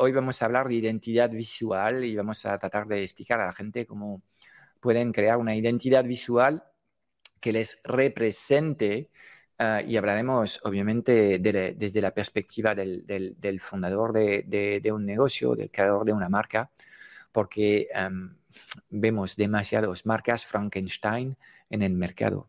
hoy vamos a hablar de identidad visual y vamos a tratar de explicar a la gente cómo pueden crear una identidad visual que les represente uh, y hablaremos obviamente de, desde la perspectiva del, fundador de, un negocio, del creador de una marca, porque vemos demasiadas marcas Frankenstein en el mercado.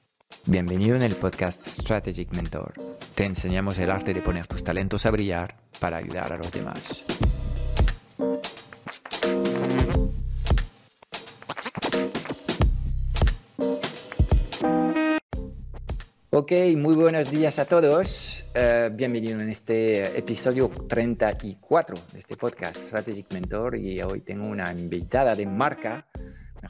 Bienvenido en el podcast Strategic Mentor. Te enseñamos el arte de poner tus talentos a brillar para ayudar a los demás. Ok, muy buenos días a todos. Uh, bienvenido en este episodio 34 de este podcast Strategic Mentor y hoy tengo una invitada de marca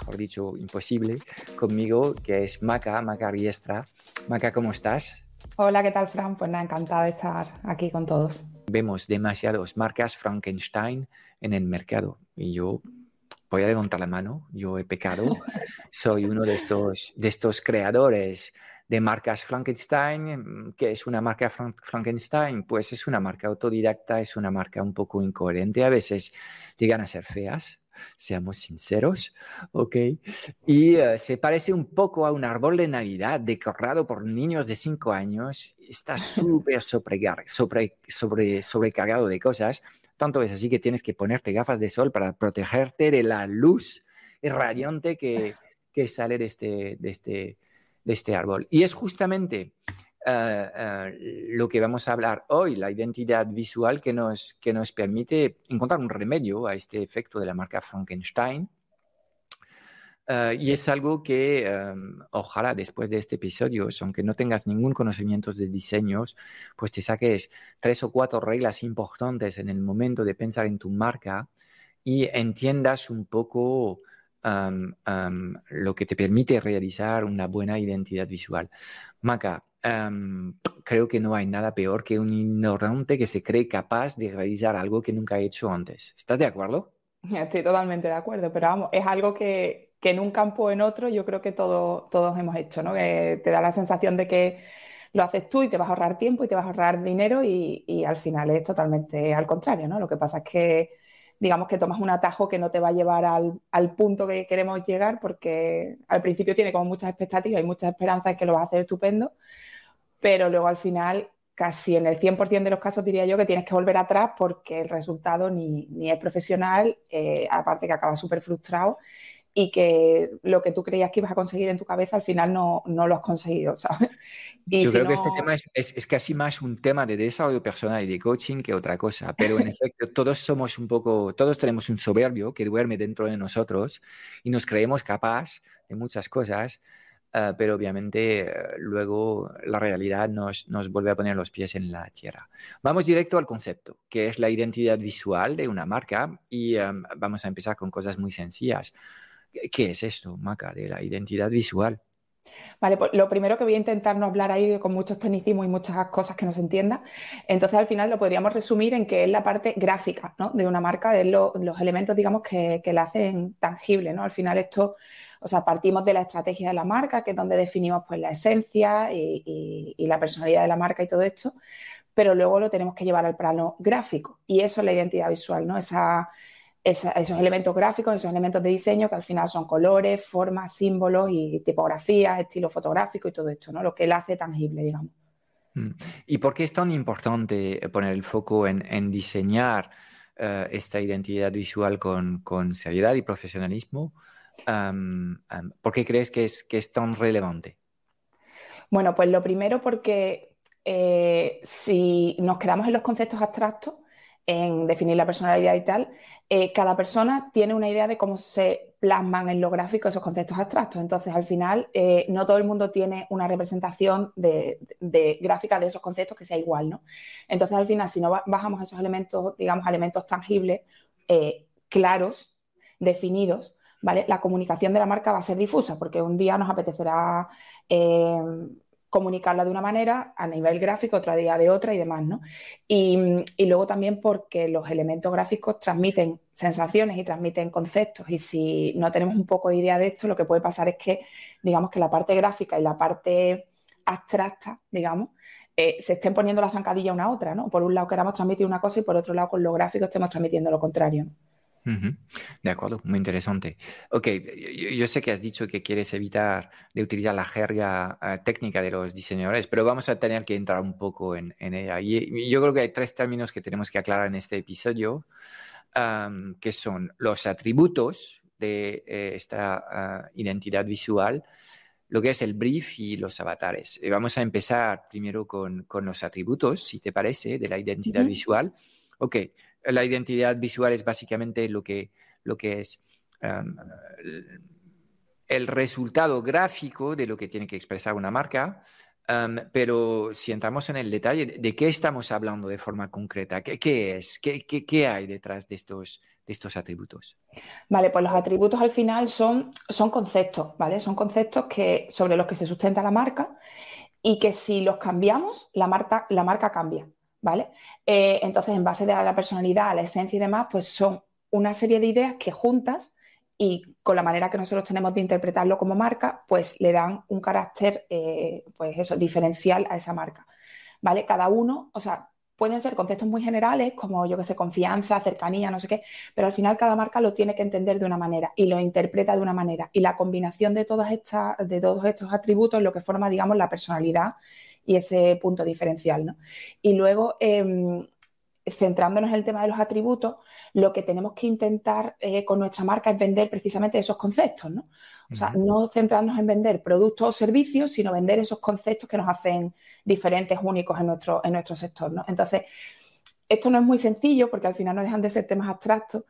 mejor dicho, imposible, conmigo, que es Maca, Maca Riestra. Maca, ¿cómo estás? Hola, ¿qué tal, Fran? Pues nada, encantada de estar aquí con todos. Vemos demasiadas marcas Frankenstein en el mercado y yo voy a levantar la mano, yo he pecado, soy uno de estos, de estos creadores de marcas Frankenstein. ¿Qué es una marca Frankenstein? Pues es una marca autodidacta, es una marca un poco incoherente, a veces llegan a ser feas, seamos sinceros, ¿ok? Y uh, se parece un poco a un árbol de Navidad decorado por niños de 5 años. Está súper sobre, sobre, sobre, sobrecargado de cosas. Tanto es así que tienes que ponerte gafas de sol para protegerte de la luz radiante que, que sale de este, de, este, de este árbol. Y es justamente Uh, lo que vamos a hablar hoy, la identidad visual que nos, que nos permite encontrar un remedio a este efecto de la marca Frankenstein. Uh, y es algo que um, ojalá después de este episodio, aunque no tengas ningún conocimiento de diseños, pues te saques tres o cuatro reglas importantes en el momento de pensar en tu marca y entiendas un poco um, um, lo que te permite realizar una buena identidad visual. Maca, Creo que no hay nada peor que un ignorante que se cree capaz de realizar algo que nunca ha hecho antes. ¿Estás de acuerdo? Estoy totalmente de acuerdo, pero vamos, es algo que, que en un campo o en otro yo creo que todo, todos hemos hecho, ¿no? Que te da la sensación de que lo haces tú y te vas a ahorrar tiempo y te vas a ahorrar dinero y, y al final es totalmente al contrario, ¿no? Lo que pasa es que digamos que tomas un atajo que no te va a llevar al, al, punto que queremos llegar porque al principio tiene como muchas expectativas y muchas esperanzas que lo vas a hacer estupendo, pero luego al final casi en el 100% de los casos diría yo que tienes que volver atrás porque el resultado ni, ni es profesional, eh, aparte que acabas súper frustrado y que lo que tú creías que ibas a conseguir en tu cabeza al final no, no lo has conseguido, ¿sabes? Y Yo si creo no... que este tema es, es, es, casi más un tema de desarrollo personal y de coaching que otra cosa, pero en efecto todos somos un poco, todos tenemos un soberbio que duerme dentro de nosotros y nos creemos capaz de muchas cosas, Uh, pero obviamente uh, luego la realidad nos, nos, vuelve a poner los pies en la tierra. Vamos directo al concepto, que es la identidad visual de una marca y um, vamos a empezar con cosas muy sencillas. ¿Qué es esto, Maca, de la identidad visual? Vale, pues lo primero que voy a intentar no hablar ahí con muchos tecnicismos y muchas cosas que no se entiendan. Entonces, al final lo podríamos resumir en que es la parte gráfica ¿no? de una marca, es lo, los elementos, digamos, que, que la hacen tangible. ¿no? Al final, esto o sea, partimos de la estrategia de la marca, que es donde definimos pues la esencia y, la personalidad de la marca y todo esto, pero luego lo tenemos que llevar al plano gráfico y eso es la identidad visual, ¿no? Esa, esa, esos elementos gráficos, esos elementos de diseño que al final son colores, formas, símbolos y tipografías, estilo fotográfico y todo esto, ¿no? Lo que él hace tangible, digamos. Mm. ¿Y por qué es tan importante poner el foco en, en diseñar uh, esta identidad visual con, con seriedad y profesionalismo? Um, um, ¿Por qué crees que es, que es tan relevante? Bueno, pues lo primero porque eh, si nos quedamos en los conceptos abstractos, en definir la personalidad y tal, eh, cada persona tiene una idea de cómo se plasman en lo gráfico esos conceptos abstractos. Entonces, al final, eh, no todo el mundo tiene una representación de, gráfica de esos conceptos que sea igual, ¿no? Entonces, al final, si no bajamos esos elementos, digamos, elementos tangibles, eh, claros, definidos, ¿vale? La comunicación de la marca va a ser difusa, porque un día nos apetecerá comunicarla de una manera, a nivel gráfico, otro día de otra y demás, ¿no? Y, luego también porque los elementos gráficos transmiten sensaciones y transmiten conceptos y si no tenemos un poco de idea de esto, lo que puede pasar es que, digamos, que la parte gráfica y la parte abstracta, digamos, eh, se estén poniendo la zancadilla una a otra, ¿no? Por un lado queramos transmitir una cosa y por otro lado con lo gráfico estemos transmitiendo lo contrario. De acuerdo, muy interesante. Ok, yo, sé que has dicho que quieres evitar de utilizar la jerga eh, técnica de los diseñadores, pero vamos a tener que entrar un poco en, ella. Y, yo creo que hay tres términos que tenemos que aclarar en este episodio, que son los atributos de eh, esta ah, identidad visual, lo que es el brief y los avatares. Y vamos a empezar primero con, los atributos, si te parece, de la identidad visual. Ok, la identidad visual es básicamente lo que, lo que es el resultado gráfico de lo que tiene que expresar una marca, pero si entramos en el detalle, ¿de qué estamos hablando de forma concreta? ¿Qué, es? ¿Qué, ¿Qué, hay detrás de estos, de estos atributos? Vale, pues los atributos al final son, son conceptos, ¿vale? Son conceptos que, sobre los que se sustenta la marca y que si los cambiamos, la la marca cambia. ¿Vale? Eh, entonces, en base a la personalidad, a la esencia y demás, pues son una serie de ideas que juntas y con la manera que nosotros tenemos de interpretarlo como marca, pues le dan un carácter, eh, pues eso, diferencial a esa marca, ¿vale? Cada uno, o sea, pueden ser conceptos muy generales, como yo que sé, confianza, cercanía, no sé qué, pero al final cada marca lo tiene que entender de una manera y lo interpreta de una manera. Y la combinación de, todas estas, de todos estos atributos es lo que forma, digamos, la personalidad y ese punto diferencial. ¿no? Y luego, em, centrándonos en el tema de los atributos, lo que tenemos que intentar eh, con nuestra marca es vender precisamente esos conceptos, ¿no? O sea, no centrarnos en vender productos o servicios, sino vender esos conceptos que nos hacen diferentes, únicos en nuestro, en nuestro sector, ¿no? Entonces, esto no es muy sencillo porque al final no dejan de ser temas abstractos,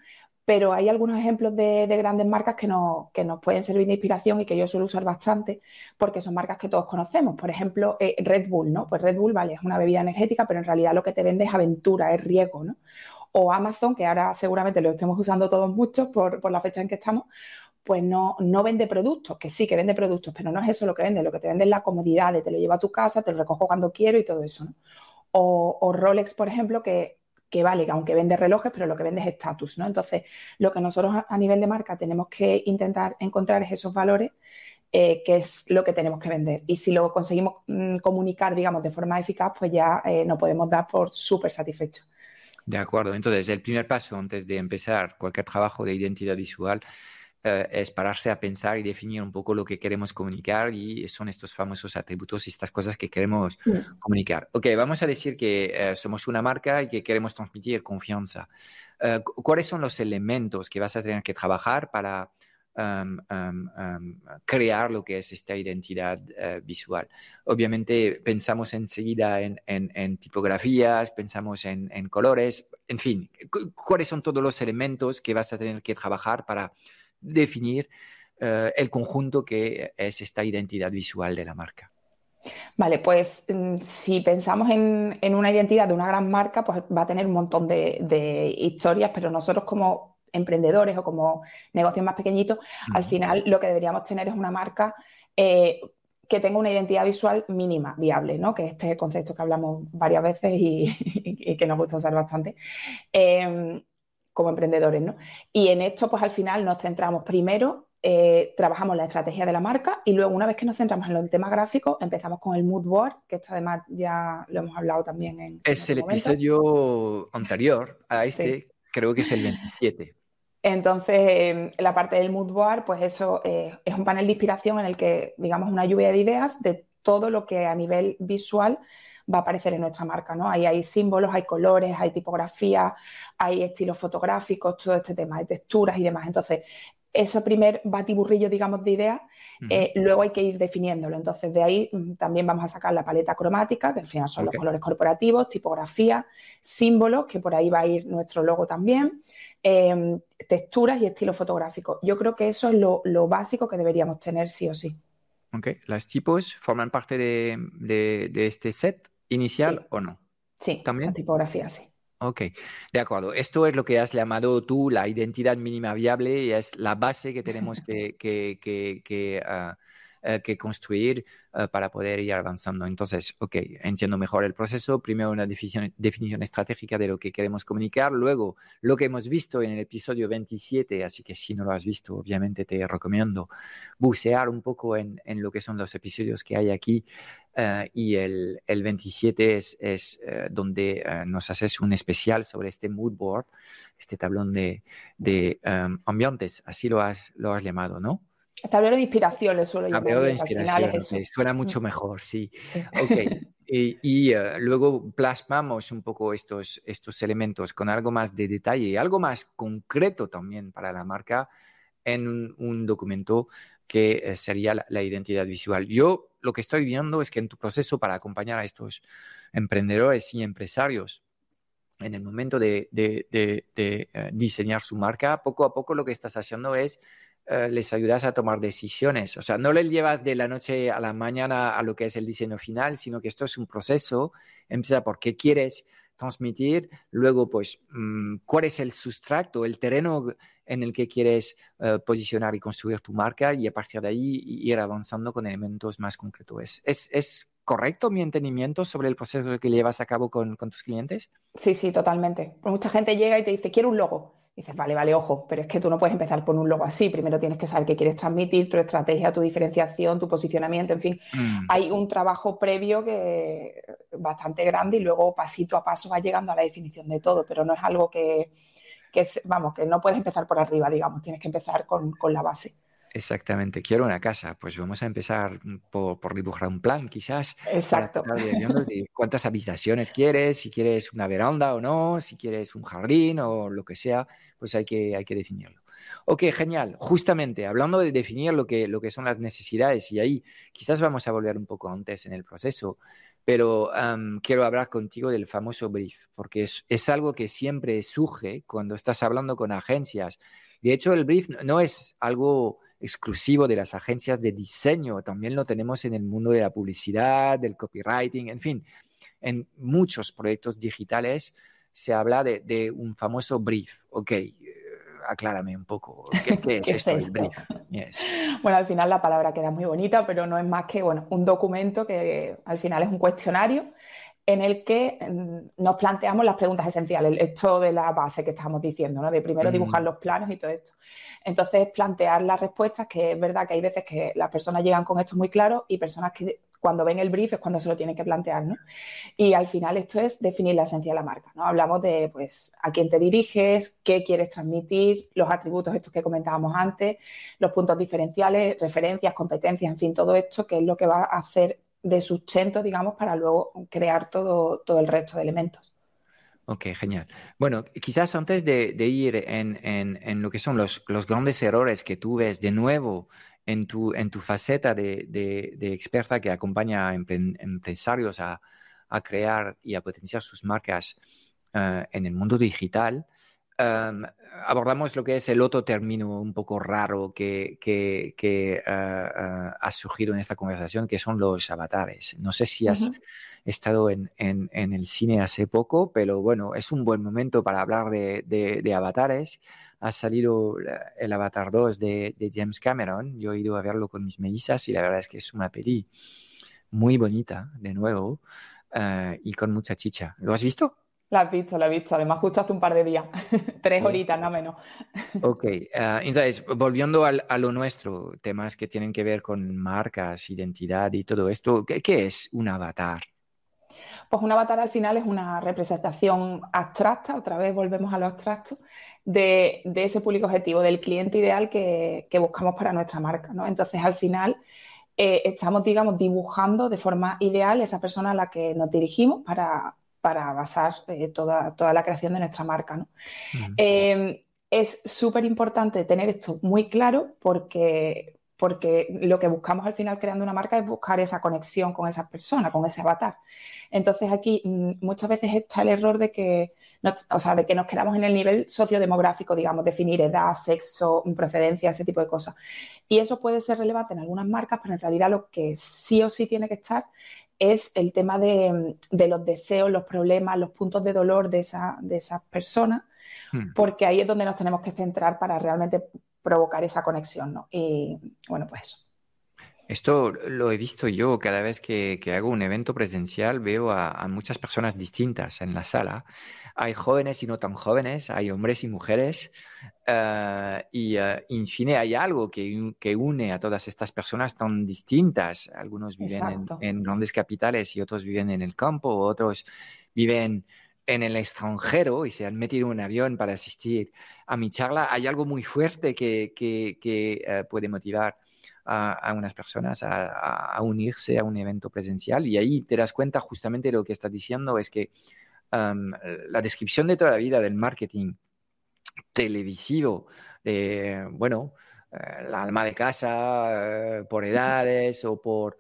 pero hay algunos ejemplos de, grandes marcas que, nos pueden servir de inspiración y que yo suelo usar bastante porque son marcas que todos conocemos. Por ejemplo, eh, Red Bull, ¿no? Pues Red Bull, vale, es una bebida energética, pero en realidad lo que te vende es aventura, es riesgo, ¿no? O Amazon, que ahora seguramente lo estemos usando todos muchos por, la fecha en que estamos, pues no, no vende productos, que sí que vende productos, pero no es eso lo que vende, lo que te vende es la comodidad de te lo llevo a tu casa, te lo recojo cuando quiero y todo eso, ¿no? O Rolex, por ejemplo, que que vale, aunque vende relojes, pero lo que vende es estatus, ¿no? Entonces, lo que nosotros a nivel de marca tenemos que intentar encontrar es esos valores, eh, que es lo que tenemos que vender. Y si lo conseguimos mm, comunicar, digamos, de forma eficaz, pues ya eh, nos podemos dar por súper satisfechos. De acuerdo. Entonces, el primer paso antes de empezar cualquier trabajo de identidad visual eh, es pararse a pensar y definir un poco lo que queremos comunicar y son estos famosos atributos y estas cosas que queremos comunicar. Ok, vamos a decir que eh, somos una marca y que queremos transmitir confianza. Eh, ¿Cuáles son los elementos que vas a tener que trabajar para em, em, em, crear lo que es esta identidad visual? Obviamente pensamos enseguida en, en, tipografías, pensamos en, en colores, en fin, ¿cuáles son todos los elementos que vas a tener que trabajar para definir eh, el conjunto que es esta identidad visual de la marca. Vale, pues mm, si pensamos en, una identidad de una gran marca, pues va a tener un montón de, historias, pero nosotros como emprendedores o como negocios más pequeñitos, al final lo que deberíamos tener es una marca eh, que tenga una identidad visual mínima, viable, ¿no? Que este es el concepto que hablamos varias veces y, que nos gusta usar bastante. Em, como emprendedores, ¿no? Y en esto, pues al final nos centramos primero, eh, trabajamos la estrategia de la marca y luego una vez que nos centramos en el tema gráfico, empezamos con el mood board, que esto además ya lo hemos hablado también en... Es el episodio anterior a este, creo que es el 27. Entonces, em, la parte del mood board, pues eso eh, es un panel de inspiración en el que, digamos, una lluvia de ideas de todo lo que a nivel visual va a aparecer en nuestra marca, ¿no? Ahí hay símbolos, hay colores, hay tipografía, hay estilos fotográficos, todo este tema, hay texturas y demás. Entonces, ese primer batiburrillo, digamos, de ideas, eh, luego hay que ir definiéndolo. Entonces, de ahí mm, también vamos a sacar la paleta cromática, que al final son los colores corporativos, tipografía, símbolos, que por ahí va a ir nuestro logo también, em, texturas y estilo fotográfico. Yo creo que eso es lo, básico que deberíamos tener sí o sí. Ok, ¿las tipos forman parte de, este set inicial o no? Sí, ¿También? la tipografía sí. Ok, de acuerdo. Esto es lo que has llamado tú la identidad mínima viable y es la base que tenemos que, que, que, ah, eh, que construir eh, para poder ir avanzando. Entonces, ok, entiendo mejor el proceso. Primero una definición, definición, estratégica de lo que queremos comunicar. Luego, lo que hemos visto en el episodio 27, así que si no lo has visto, obviamente te recomiendo bucear un poco en, en lo que son los episodios que hay aquí. Eh, y el, el, 27 es, es donde nos haces un especial sobre este mood board, este tablón de, de ambientes, así lo has, lo has llamado, ¿no? Tablero de inspiración, le suelo llamar. Tablero de inspiración, suena mucho mm. mejor, sí. Ok, y, eh, luego plasmamos un poco estos, estos elementos con algo más de detalle y algo más concreto también para la marca en un, documento que eh, sería la, identidad visual. Yo lo que estoy viendo es que en tu proceso para acompañar a estos emprendedores y empresarios en el momento de, de, de eh, diseñar su marca, poco a poco lo que estás haciendo es eh, les ayudas a tomar decisiones. O sea, no les llevas de la noche a la mañana a lo que es el diseño final, sino que esto es un proceso. Empieza por qué quieres transmitir, luego pues mm, cuál es el sustrato, el terreno en el que quieres eh, posicionar y construir tu marca y a partir de ahí ir avanzando con elementos más concretos. ¿Es, es, correcto mi entendimiento sobre el proceso que llevas a cabo con, con tus clientes? Sí, sí, totalmente. Mucha gente llega y te dice, quiero un logo dices, vale, vale, ojo, pero es que tú no puedes empezar por un logo así. Primero tienes que saber qué quieres transmitir, tu estrategia, tu diferenciación, tu posicionamiento, en fin. Mm. Hay un trabajo previo que bastante grande y luego pasito a paso va llegando a la definición de todo, pero no es algo que, vamos, que no puedes empezar por arriba, digamos, tienes que empezar con, con la base. Exactamente, quiero una casa. Pues vamos a empezar por, dibujar un plan, quizás. Exacto. cuántas habitaciones quieres, si quieres una veranda o no, si quieres un jardín o lo que sea, pues hay que, hay que definirlo. Ok, genial. Justamente, hablando de definir lo que, lo que son las necesidades, y ahí quizás vamos a volver un poco antes en el proceso, pero quiero hablar contigo del famoso brief, porque es, es algo que siempre surge cuando estás hablando con agencias. De hecho, el brief no es algo exclusivo de las agencias de diseño, también lo tenemos en el mundo de la publicidad, del copywriting, en fin, en muchos proyectos digitales se habla de, un famoso brief. Ok, eh, aclárame un poco, ¿qué, es esto, el brief? Bueno, al final la palabra queda muy bonita, pero no es más que bueno, un documento que al final es un cuestionario en el que mm, nos planteamos las preguntas esenciales, esto de la base que estamos diciendo, ¿no? de primero dibujar los planos y todo esto. Entonces, plantear las respuestas, que es verdad que hay veces que las personas llegan con esto muy claro y personas que cuando ven el brief es cuando se lo tienen que plantear, ¿no? Y al final esto es definir la esencia de la marca, ¿no? Hablamos de, pues, a quién te diriges, qué quieres transmitir, los atributos estos que comentábamos antes, los puntos diferenciales, referencias, competencias, en fin, todo esto que es lo que va a hacer de sustento, digamos, para luego crear todo, todo el resto de elementos. Ok, genial. Bueno, quizás antes de, ir en, lo que son los, grandes errores que tú ves de nuevo en tu, en tu faceta de, experta que acompaña a empresarios a, crear y a potenciar sus marcas eh, en el mundo digital, abordamos lo que es el otro término un poco raro que, que, ah, ah, ha surgido en esta conversación, que son los avatares. No sé si has estado en, en, el cine hace poco, pero bueno, es un buen momento para hablar de, de, avatares. Ha salido el Avatar 2 de, de, James Cameron. Yo he ido a verlo con mis mellizas y la verdad es que es una peli muy bonita, de nuevo, ah, y con mucha chicha. ¿Lo has visto? La has visto, la he visto. Además, justo hace un par de días. Tres horitas, no menos. ok. Ah, entonces, volviendo a lo nuestro, temas que tienen que ver con marcas, identidad y todo esto, ¿qué, es un avatar? Pues un avatar al final es una representación abstracta, otra vez volvemos a lo abstracto, de, ese público objetivo, del cliente ideal que, buscamos para nuestra marca. ¿no? Entonces, al final, eh, estamos, digamos, dibujando de forma ideal esa persona a la que nos dirigimos para, para basar eh, toda, toda, la creación de nuestra marca. ¿no? Em, es súper importante tener esto muy claro porque, porque lo que buscamos al final creando una marca es buscar esa conexión con esa persona, con ese avatar. Entonces aquí mm, muchas veces está el error de que, o sea, de que nos quedamos en el nivel sociodemográfico, digamos, definir edad, sexo, procedencia, ese tipo de cosas. Y eso puede ser relevante en algunas marcas, pero en realidad lo que sí o sí tiene que estar es el tema de, los deseos, los problemas, los puntos de dolor de, esa, de esas personas Hmm. porque ahí es donde nos tenemos que centrar para realmente provocar esa conexión, ¿no? Y bueno, pues eso. Esto lo he visto yo cada vez que, hago un evento presencial, veo a, muchas personas distintas en la sala. Hay jóvenes y no tan jóvenes, hay hombres y mujeres. Eh, y, uh, en fin, hay algo que, que, une a todas estas personas tan distintas. Algunos viven en, en, grandes capitales y otros viven en el campo, otros viven en el extranjero y se han metido en un avión para asistir a mi charla, hay algo muy fuerte que, eh, puede motivar a, unas personas a, unirse a un evento presencial. Y ahí te das cuenta justamente de lo que estás diciendo, es que la descripción de toda la vida del marketing televisivo, de, bueno, eh, la alma de casa, eh, por edades o por,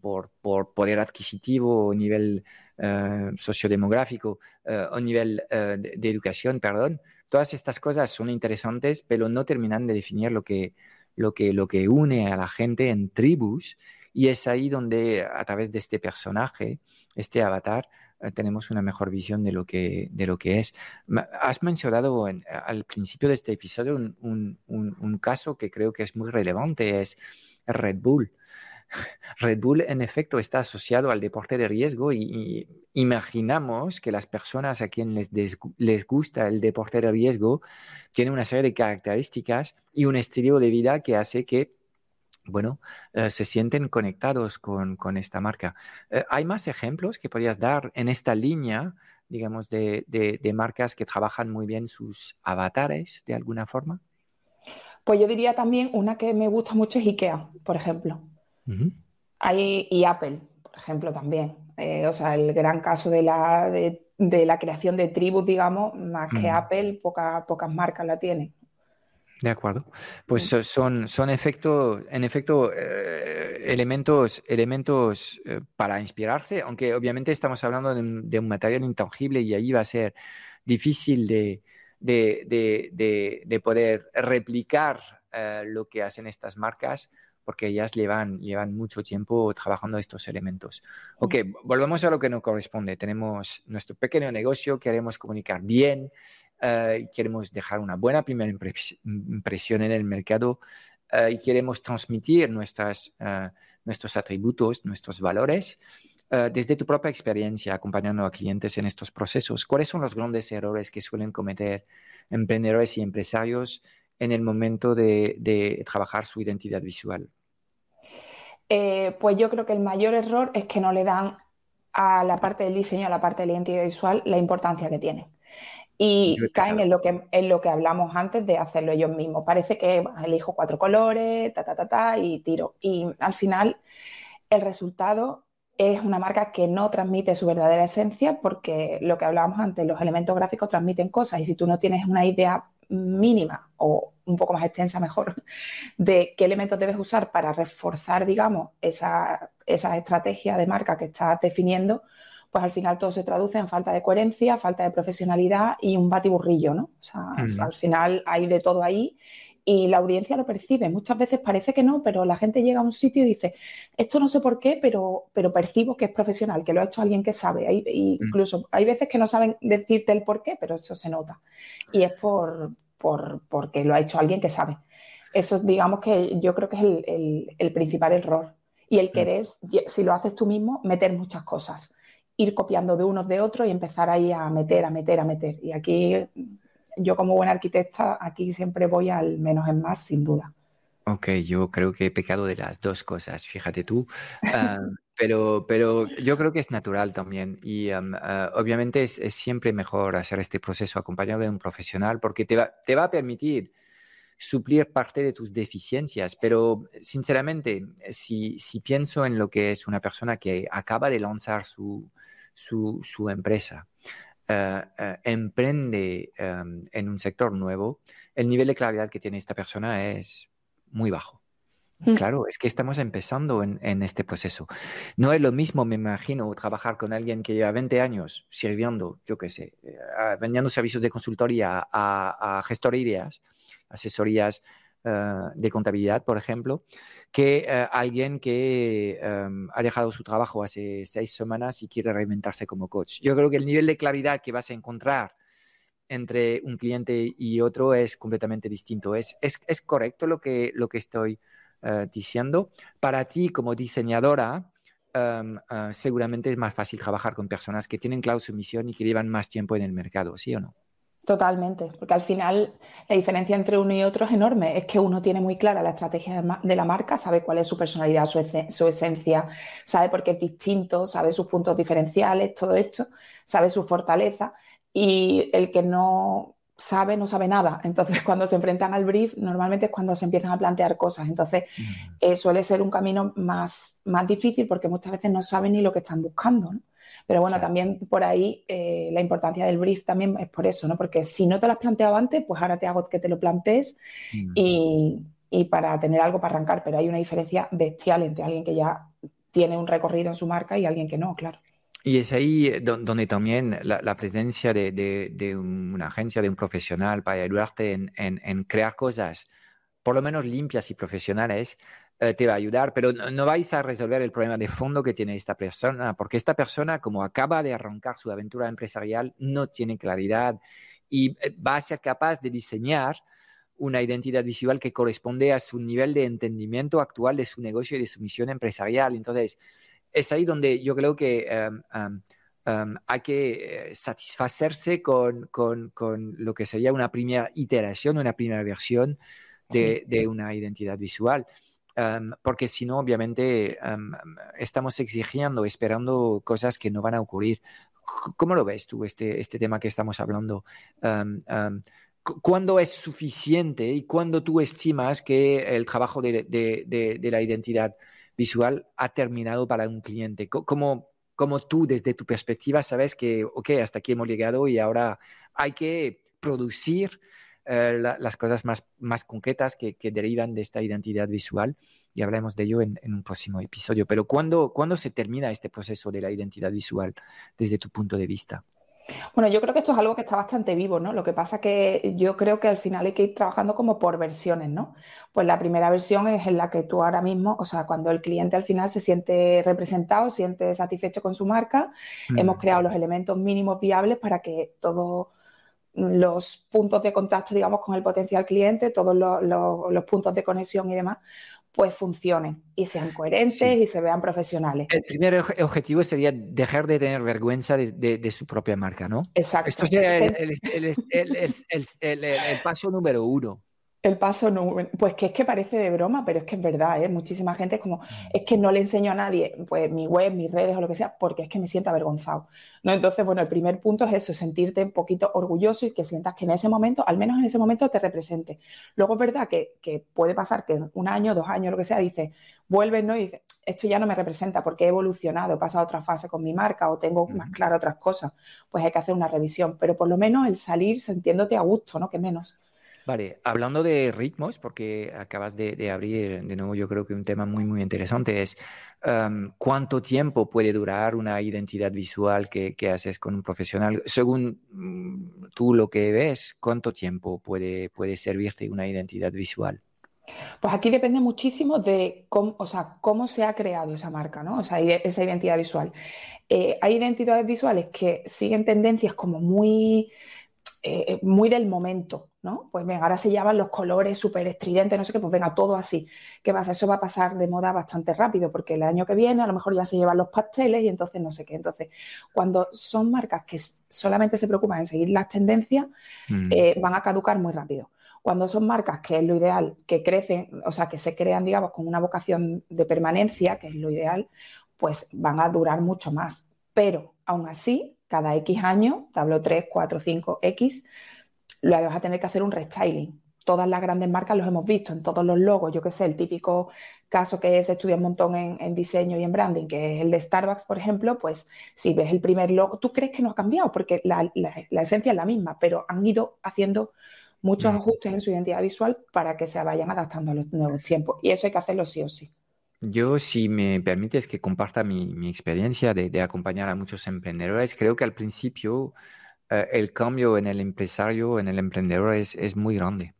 por, por, poder adquisitivo o nivel eh, sociodemográfico eh, o nivel eh, de, educación, perdón. Todas estas cosas son interesantes, pero no terminan de definir lo que, lo que, lo que une a la gente en tribus. Y es ahí donde, a través de este personaje, este avatar, tenemos una mejor visión de lo que, de lo que es. Has mencionado al principio de este episodio un, un, un, caso que creo que es muy relevante, es Red Bull. Red Bull en efecto está asociado al deporte de riesgo y, imaginamos que las personas a quienes les, gusta el deporte de riesgo tienen una serie de características y un estilo de vida que hace que bueno, eh, se sienten conectados con, esta marca. Eh, ¿Hay más ejemplos que podrías dar en esta línea, digamos, de, marcas que trabajan muy bien sus avatares de alguna forma? Pues yo diría también una que me gusta mucho es IKEA, por ejemplo. Hay, y Apple, por ejemplo, también. Eh, o sea, el gran caso de la, de, la creación de tribus, digamos, más que Apple, pocas marcas la tienen. De acuerdo. Pues son, son efecto, en efecto eh, elementos, elementos eh, para inspirarse, aunque obviamente estamos hablando de un, material intangible y ahí va a ser difícil de, de, poder replicar lo que hacen estas marcas porque ellas llevan, llevan mucho tiempo trabajando estos elementos. Ok, volvamos a lo que nos corresponde. Tenemos nuestro pequeño negocio, queremos comunicar bien, uh, queremos dejar una buena primera impresión en el mercado uh, y queremos transmitir nuestras, uh, nuestros atributos, nuestros valores. desde tu propia experiencia acompañando a clientes en estos procesos, ¿cuáles son los grandes errores que suelen cometer emprendedores y empresarios en el momento de, trabajar su identidad visual? Eh, pues yo creo que el mayor error es que no le dan a la parte del diseño, a la parte de la identidad visual, la importancia que tiene. Y caen en lo, que, en lo que hablamos antes de hacerlo ellos mismos. Parece que elijo cuatro colores, ta, ta, ta, ta, y tiro. Y al final, el resultado es una marca que no transmite su verdadera esencia porque lo que hablábamos antes, los elementos gráficos transmiten cosas y si tú no tienes una idea mínima o un poco más extensa mejor de qué elementos debes usar para reforzar, digamos, esa, estrategia de marca que estás definiendo, pues al final todo se traduce en falta de coherencia, falta de profesionalidad y un batiburrillo, ¿no? O sea, al final hay de todo ahí y la audiencia lo percibe. Muchas veces parece que no, pero la gente llega a un sitio y dice, esto no sé por qué, pero, pero percibo que es profesional, que lo ha hecho alguien que sabe. Hay, mm. incluso hay veces que no saben decirte el por qué, pero eso se nota. Y es por, por porque lo ha hecho alguien que sabe. Eso digamos que yo creo que es el, el principal error. Y el mm. querer, si lo haces tú mismo, meter muchas cosas. Ir copiando de unos de otros y empezar ahí a meter, a meter, a meter. Y aquí yo como buena arquitecta aquí siempre voy al menos en más, sin duda. Ok, yo creo que he pecado de las dos cosas, fíjate tú, ah, pero, pero yo creo que es natural también y ah, obviamente es, siempre mejor hacer este proceso acompañado de un profesional porque te va, te va a permitir suplir parte de tus deficiencias, pero sinceramente, si, si pienso en lo que es una persona que acaba de lanzar su, su, empresa, eh, emprende em, en un sector nuevo, el nivel de claridad que tiene esta persona es muy bajo. Claro, es que estamos empezando en, este proceso. No es lo mismo, me imagino, trabajar con alguien que lleva 20 años sirviendo, yo qué sé, eh, vendiendo servicios de consultoría a, a gestorías, asesorías eh, de contabilidad, por ejemplo, que eh, alguien que em, ha dejado su trabajo hace seis semanas y quiere reinventarse como coach. Yo creo que el nivel de claridad que vas a encontrar entre un cliente y otro es completamente distinto. ¿Es, es, correcto lo que, lo que estoy eh, diciendo? Para ti como diseñadora, em, seguramente es más fácil trabajar con personas que tienen claro su misión y que llevan más tiempo en el mercado, ¿sí o no? Totalmente, porque al final la diferencia entre uno y otro es enorme. Es que uno tiene muy clara la estrategia de la marca, sabe cuál es su personalidad, su, esencia, sabe por qué es distinto, sabe sus puntos diferenciales, todo esto, sabe su fortaleza. Y el que no sabe, no sabe nada. Entonces, cuando se enfrentan al brief, normalmente es cuando se empiezan a plantear cosas. Entonces, mm. eh, suele ser un camino más, más difícil porque muchas veces no saben ni lo que están buscando. ¿no? Pero bueno, también por ahí eh, la importancia del brief también es por eso, ¿no? Porque si no te lo has planteado antes, pues ahora te hago que te lo plantees mm. y, para tener algo para arrancar. Pero hay una diferencia bestial entre alguien que ya tiene un recorrido en su marca y alguien que no, claro. Y es ahí eh, donde también la, presencia de, una agencia, de un profesional para ayudarte en, crear cosas por lo menos limpias y profesionales, eh, te va a ayudar, pero no, vais a resolver el problema de fondo que tiene esta persona, porque esta persona, como acaba de arrancar su aventura empresarial, no tiene claridad y eh, va a ser capaz de diseñar una identidad visual que corresponde a su nivel de entendimiento actual de su negocio y de su misión empresarial. Entonces, es ahí donde yo creo que em, em, em, hay que eh, satisfacerse con, con, con, lo que sería una primera iteración, una primera versión de, de una identidad visual porque si no, obviamente estamos exigiendo, esperando cosas que no van a ocurrir. ¿Cómo lo ves tú, este, este tema que estamos hablando? ¿Cuándo es suficiente y cuándo tú estimas que el trabajo de, de, la identidad visual ha terminado para un cliente? ¿Cómo, cómo tú, desde tu perspectiva, sabes que, ok, hasta aquí hemos llegado y ahora hay que producir eh, las cosas más, más concretas que, derivan de esta identidad visual y hablaremos de ello en, un próximo episodio. Pero ¿cuándo, ¿cuándo se termina este proceso de la identidad visual desde tu punto de vista? Bueno, yo creo que esto es algo que está bastante vivo, ¿no? Lo que pasa que yo creo que al final hay que ir trabajando como por versiones, ¿no? Pues la primera versión es en la que tú ahora mismo, o sea, cuando el cliente al final se siente representado, siente satisfecho con su marca, hemos mm. creado los elementos mínimos viables para que todo los puntos de contacto, digamos, con el potencial cliente, todos los, puntos de conexión y demás, pues funcionen y sean coherentes y se vean profesionales. El primer objetivo sería dejar de tener vergüenza de, su propia marca, ¿no? Exacto. Esto sería el, el paso número uno. El paso no, pues que es que parece de broma, pero es que es verdad, ¿eh? Muchísima gente es como, mm. es que no le enseño a nadie, pues mi web, mis redes o lo que sea, porque es que me siento avergonzado. ¿no? Entonces, bueno, el primer punto es eso, sentirte un poquito orgulloso y que sientas que en ese momento, al menos en ese momento, te represente. Luego es verdad que, puede pasar que en un año, dos años, lo que sea, dices, vuelves, ¿no? Y dices, esto ya no me representa porque he evolucionado, he pasado otra fase con mi marca o tengo más claro otras cosas. Pues hay que hacer una revisión, pero por lo menos el salir sintiéndote a gusto, ¿no? Que menos. Vale, hablando de ritmos, porque acabas de, abrir de nuevo, yo creo que un tema muy, muy interesante es cuánto tiempo puede durar una identidad visual que, haces con un profesional. Según mm, tú lo que ves, ¿cuánto tiempo puede, puede servirte una identidad visual? Pues aquí depende muchísimo de cómo, o sea, cómo se ha creado esa marca, ¿no? O sea, esa identidad visual. Eh, hay identidades visuales que siguen tendencias como muy eh, eh, muy del momento, ¿no? Pues venga, ahora se llaman los colores súper estridentes, no sé qué, pues venga, todo así. ¿Qué pasa? Eso va a pasar de moda bastante rápido, porque el año que viene a lo mejor ya se llevan los pasteles y entonces no sé qué. Entonces, cuando son marcas que solamente se preocupan en seguir las tendencias, mm. eh, van a caducar muy rápido. Cuando son marcas que es lo ideal, que crecen, o sea, que se crean, digamos, con una vocación de permanencia, que es lo ideal, pues van a durar mucho más. Pero aún así, cada X años, te hablo 3, 4, 5, X, lo vas a tener que hacer un restyling. todas las grandes marcas los hemos visto en todos los logos. Yo qué sé, el típico caso que se estudia un montón en, diseño y en branding, que es el de Starbucks, por ejemplo, pues si ves el primer logo, tú crees que no ha cambiado porque la, esencia es la misma, pero han ido haciendo muchos ajustes en su identidad visual para que se vayan adaptando a los nuevos tiempos. Y eso hay que hacerlo sí o sí. Yo, si me permites que comparta mi, experiencia de, acompañar a muchos emprendedores, creo que al principio eh, el cambio en el empresario, en el emprendedor es, muy grande.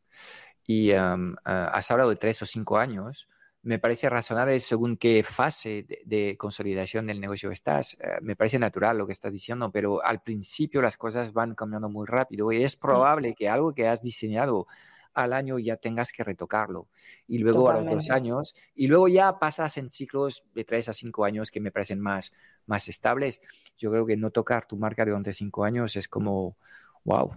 Y eh, has hablado de tres o cinco años. Me parece razonable según qué fase de, consolidación del negocio estás. Eh, me parece natural lo que estás diciendo, pero al principio las cosas van cambiando muy rápido y es probable que algo que has diseñado al año ya tengas que retocarlo. Y luego a los dos años, y luego ya pasas en ciclos de tres a cinco años que me parecen más, más estables. Yo creo que no tocar tu marca durante cinco años es como, wow,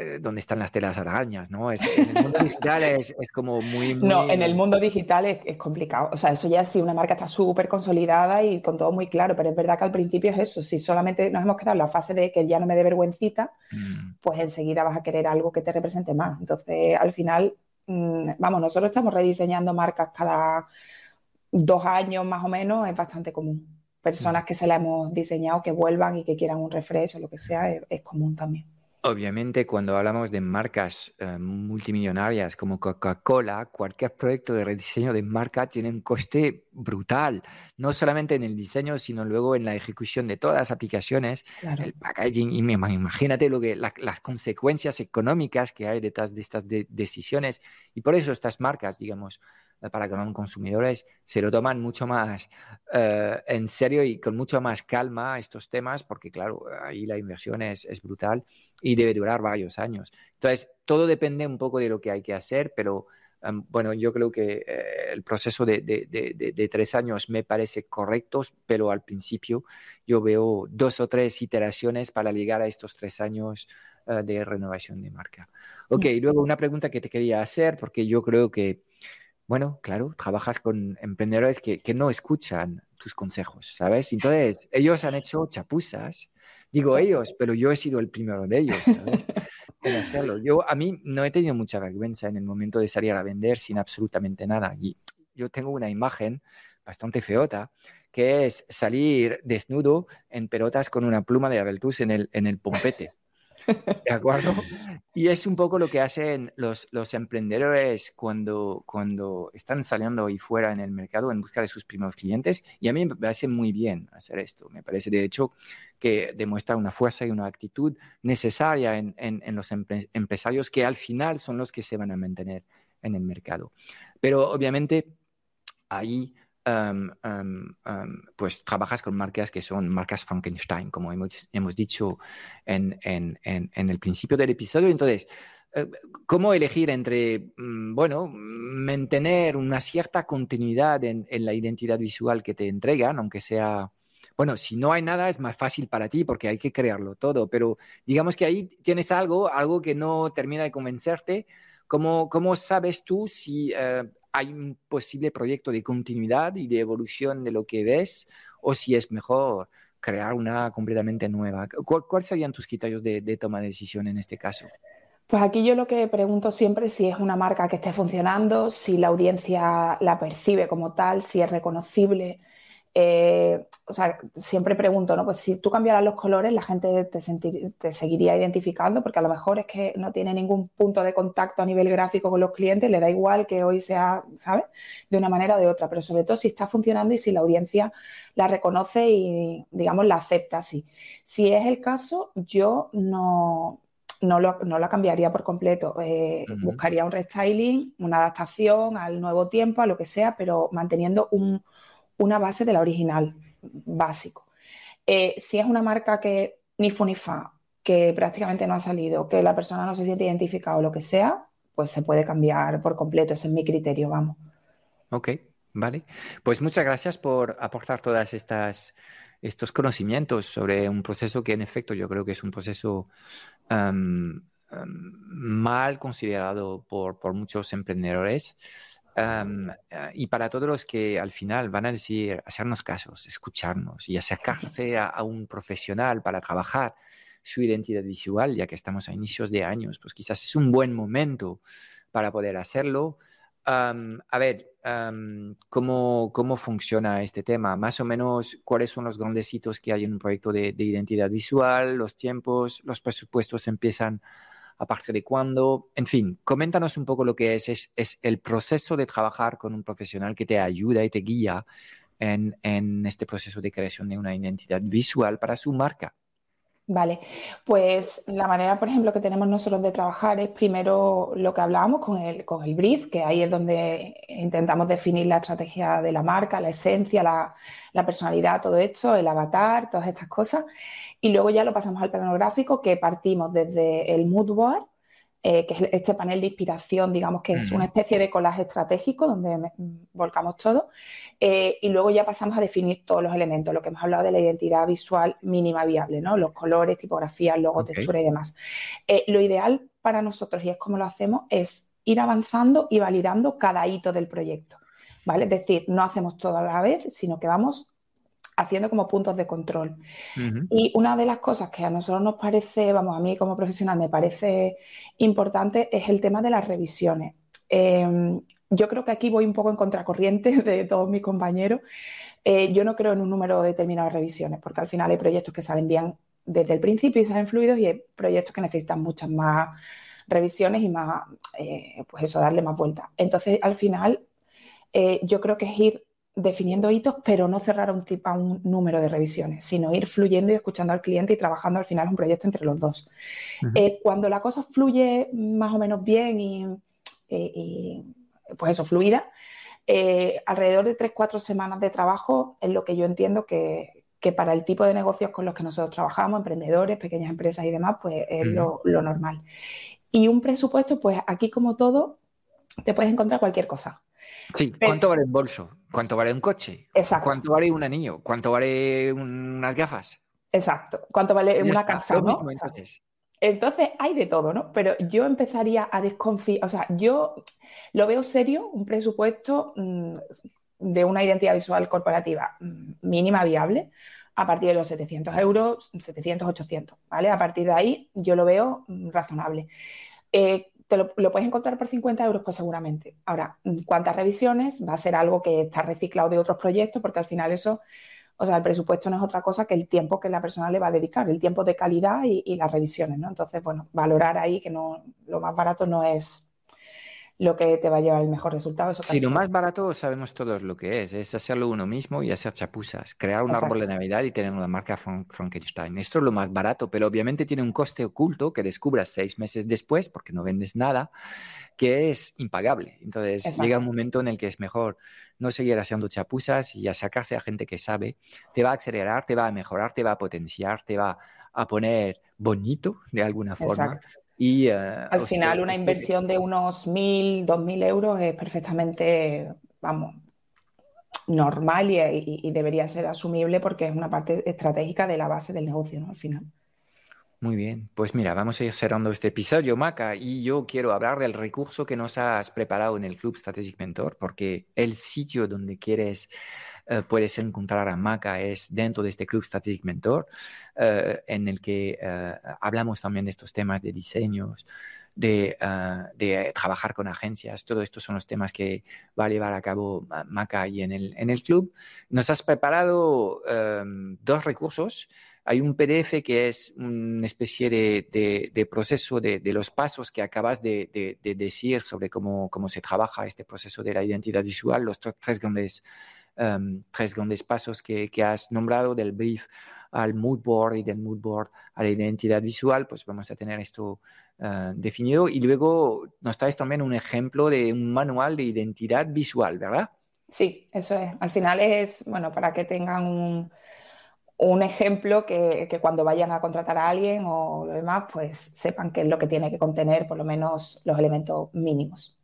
eh, dónde están las telas arañas, ¿no? Es, en el mundo digital es, como muy, No, en el mundo digital es, complicado. O sea, eso ya sí, una marca está súper consolidada y con todo muy claro, pero es verdad que al principio es eso. Si solamente nos hemos quedado en la fase de que ya no me dé vergüencita, mm. pues enseguida vas a querer algo que te represente más. Entonces, al final, mm, vamos, nosotros estamos rediseñando marcas cada dos años más o menos, es bastante común. Personas mm. que se la hemos diseñado que vuelvan y que quieran un refresh o lo que sea, es común también. Obviamente, cuando hablamos de marcas eh, multimillonarias como Coca-Cola, cualquier proyecto de rediseño de marca tiene un coste brutal, no solamente en el diseño, sino luego en la ejecución de todas las aplicaciones, el packaging, y imagínate lo que, las consecuencias económicas que hay detrás de estas decisiones. Y por eso estas marcas, digamos, para con consumidores se lo toman mucho más eh, en serio y con mucho más calma estos temas, porque claro, ahí la inversión es, es, brutal y debe durar varios años. Entonces, todo depende un poco de lo que hay que hacer, pero bueno, yo creo que eh, el proceso de, de, de, tres años me parece correcto, pero al principio yo veo dos o tres iteraciones para llegar a estos tres años eh, de renovación de marca. Ok, mm. luego una pregunta que te quería hacer, porque yo creo que bueno, claro, trabajas con emprendedores que, no escuchan tus consejos, ¿sabes? Entonces, ellos han hecho chapuzas, digo ellos, pero yo he sido el primero de ellos, ¿sabes? en hacerlo. Yo, a mí, no he tenido mucha vergüenza en el momento de salir a vender sin absolutamente nada. Y yo tengo una imagen bastante feota, que es salir desnudo en pelotas con una pluma de Abeltus en el, en el pompete. ¿De acuerdo? Y es un poco lo que hacen los, emprendedores cuando, cuando están saliendo ahí fuera en el mercado en busca de sus primeros clientes. Y a mí me parece muy bien hacer esto. Me parece, de hecho, que demuestra una fuerza y una actitud necesaria en los empresarios que al final son los que se van a mantener en el mercado. Pero obviamente ahí pues trabajas con marcas que son marcas Frankenstein, como hemos, hemos dicho en, en, en, el principio del episodio. Entonces, eh, ¿cómo elegir entre, mm, bueno, mantener una cierta continuidad en, la identidad visual que te entregan, aunque sea... Bueno, si no hay nada es más fácil para ti porque hay que crearlo todo, pero digamos que ahí tienes algo, algo que no termina de convencerte. ¿Cómo, cómo sabes tú si eh, hay un posible proyecto de continuidad y de evolución de lo que ves o si es mejor crear una completamente nueva. ¿Cuáles serían tus criterios de, de, toma de decisión en este caso? Pues aquí yo lo que pregunto siempre es si es una marca que esté funcionando, si la audiencia la percibe como tal, si es reconocible, eh, o sea, siempre pregunto, ¿no? Pues si tú cambiaras los colores, la gente te, te, seguiría identificando, porque a lo mejor es que no tiene ningún punto de contacto a nivel gráfico con los clientes, le da igual que hoy sea, ¿sabes? De una manera o de otra, pero sobre todo si está funcionando y si la audiencia la reconoce y, digamos, la acepta así. Si es el caso, yo no, no, lo, no la cambiaría por completo. Eh, buscaría un restyling, una adaptación al nuevo tiempo, a lo que sea, pero manteniendo un una base de la original, básico. Eh, si es una marca que ni fu ni fa, que prácticamente no ha salido, que la persona no se siente identificada o lo que sea, pues se puede cambiar por completo. Ese es mi criterio, vamos. Ok, vale. Pues muchas gracias por aportar todas estas estos conocimientos sobre un proceso que en efecto yo creo que es un proceso mal considerado por, por muchos emprendedores Ah, y para todos los que al final van a decir, hacernos casos, escucharnos y acercarse a, un profesional para trabajar su identidad visual, ya que estamos a inicios de años, pues quizás es un buen momento para poder hacerlo. a ver, ¿cómo, ¿cómo, funciona este tema? Más o menos, ¿cuáles son los grandes hitos que hay en un proyecto de, de identidad visual? Los tiempos, los presupuestos empiezan a partir de cuándo. En fin, coméntanos un poco lo que es, es, el proceso de trabajar con un profesional que te ayuda y te guía en este proceso de creación de una identidad visual para su marca. Vale, pues la manera, por ejemplo, que tenemos nosotros de trabajar es primero lo que hablábamos con el, con el brief, que ahí es donde intentamos definir la estrategia de la marca, la esencia, la, personalidad, todo esto, el avatar, todas estas cosas. Y luego ya lo pasamos al plano gráfico, que partimos desde el mood board, eh, que es este panel de inspiración, digamos que es una especie de collage estratégico donde mm, volcamos todo, eh, y luego ya pasamos a definir todos los elementos, lo que hemos hablado de la identidad visual mínima viable, ¿no? Los colores, tipografías, logo, textura y demás. Eh, lo ideal para nosotros, y es como lo hacemos, es ir avanzando y validando cada hito del proyecto. ¿Vale? Es decir, no hacemos todo a la vez, sino que vamos haciendo como puntos de control. Y una de las cosas que a nosotros nos parece, vamos, a mí como profesional me parece importante es el tema de las revisiones. Em, yo creo que aquí voy un poco en contracorriente de todos mis compañeros. Eh, yo no creo en un número determinado de revisiones, porque al final hay proyectos que salen bien desde el principio y salen fluidos y hay proyectos que necesitan muchas más revisiones y más, eh, pues eso, darle más vuelta. Entonces, al final, eh, yo creo que es ir definiendo hitos, pero no cerrar un, tipo, a un número de revisiones, sino ir fluyendo y escuchando al cliente y trabajando al final un proyecto entre los dos. Eh, cuando la cosa fluye más o menos bien y, eh, pues eso, fluida, eh, alrededor de 3-4 semanas de trabajo es lo que yo entiendo que, para el tipo de negocios con los que nosotros trabajamos, emprendedores, pequeñas empresas y demás, pues es lo, lo normal. Y un presupuesto, pues aquí como todo, te puedes encontrar cualquier cosa. Sí, ¿cuánto vale un bolso? ¿Cuánto vale un coche? Exacto. ¿Cuánto vale un anillo? ¿Cuánto vale unas gafas? Exacto. ¿Cuánto vale una casa? ¿no? entonces. hay de todo, ¿no? Pero yo empezaría a desconfiar, o sea, yo lo veo serio, un presupuesto mm, de una identidad visual corporativa mm, mínima viable a partir de los 700 euros, 700, 800, ¿vale? A partir de ahí yo lo veo mm, razonable. Eh, te lo, puedes encontrar por 50 euros, pues seguramente. Ahora, ¿cuántas revisiones? Va a ser algo que está reciclado de otros proyectos, porque al final eso, o sea, el presupuesto no es otra cosa que el tiempo que la persona le va a dedicar, el tiempo de calidad y, y las revisiones, ¿no? Entonces, bueno, valorar ahí que no, lo más barato no es lo que te va a llevar el mejor resultado. Eso sí, lo más barato sabemos todos lo que es, es hacerlo uno mismo y hacer chapuzas, crear un árbol de Navidad y tener una marca Frankenstein. Esto es lo más barato, pero obviamente tiene un coste oculto que descubras seis meses después porque no vendes nada, que es impagable. Entonces llega un momento en el que es mejor no seguir haciendo chapuzas y sacarse a gente que sabe, te va a acelerar, te va a mejorar, te va a potenciar, te va a poner bonito de alguna forma. Y, eh, Al final, una inversión de unos 1.000, 2.000 euros es perfectamente, vamos, normal y, debería ser asumible porque es una parte estratégica de la base del negocio, ¿no? Al final. Muy bien, pues mira, vamos a ir cerrando este episodio, Maca, y yo quiero hablar del recurso que nos has preparado en el Club Strategic Mentor, porque el sitio donde quieres eh, puedes encontrar a Maca es dentro de este Club Strategic Mentor, eh, en el que eh, hablamos también de estos temas de diseños, de, de, trabajar con agencias. Todo esto son los temas que va a llevar a cabo Maca ahí en el, en el club. Nos has preparado em, dos recursos. Hay un PDF que es una especie de, de, proceso de, de, los pasos que acabas de, decir sobre cómo, cómo se trabaja este proceso de la identidad visual, los tres grandes Em, tres grandes pasos que, has nombrado, del brief al mood board y del mood board a la identidad visual, pues vamos a tener esto eh, definido. Y luego nos traes también un ejemplo de un manual de identidad visual, ¿verdad? Sí, eso es. Al final es, bueno, para que tengan un, un ejemplo que, que, cuando vayan a contratar a alguien o lo demás, pues sepan qué es lo que tiene que contener, por lo menos los elementos mínimos.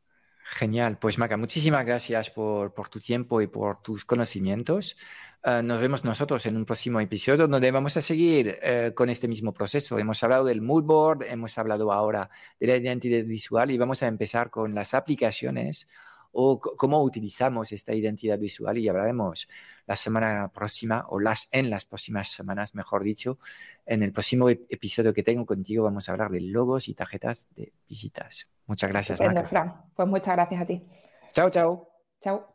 Genial, pues Maca, muchísimas gracias por, tu tiempo y por tus conocimientos. Ah, nos vemos nosotros en un próximo episodio donde vamos a seguir eh, con este mismo proceso. Hemos hablado del mood board, hemos hablado ahora de la identidad visual y vamos a empezar con las aplicaciones o cómo utilizamos esta identidad visual y hablaremos la semana próxima o las en las próximas semanas, mejor dicho. En el próximo episodio que tengo contigo vamos a hablar de logos y tarjetas de visitas. Muchas gracias. Fran. Pues muchas gracias a ti. Chao, chao. Chao.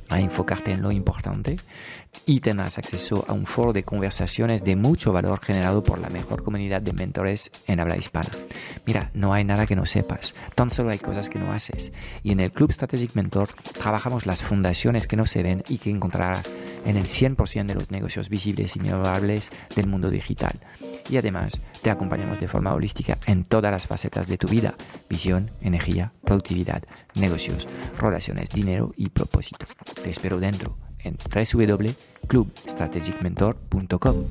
a enfocarte en lo importante y tendrás acceso a un foro de conversaciones de mucho valor generado por la mejor comunidad de mentores en habla hispana. Mira, no hay nada que no sepas, tan solo hay cosas que no haces. Y en el Club Strategic Mentor trabajamos las fundaciones que no se ven y que encontrarás en el 100% de los negocios visibles y memorables del mundo digital. Y además te acompañamos de forma holística en todas las facetas de tu vida, visión, energía, productividad, negocios, relaciones, dinero y propósito. Te espero dentro en www.clubstrategicmentor.com.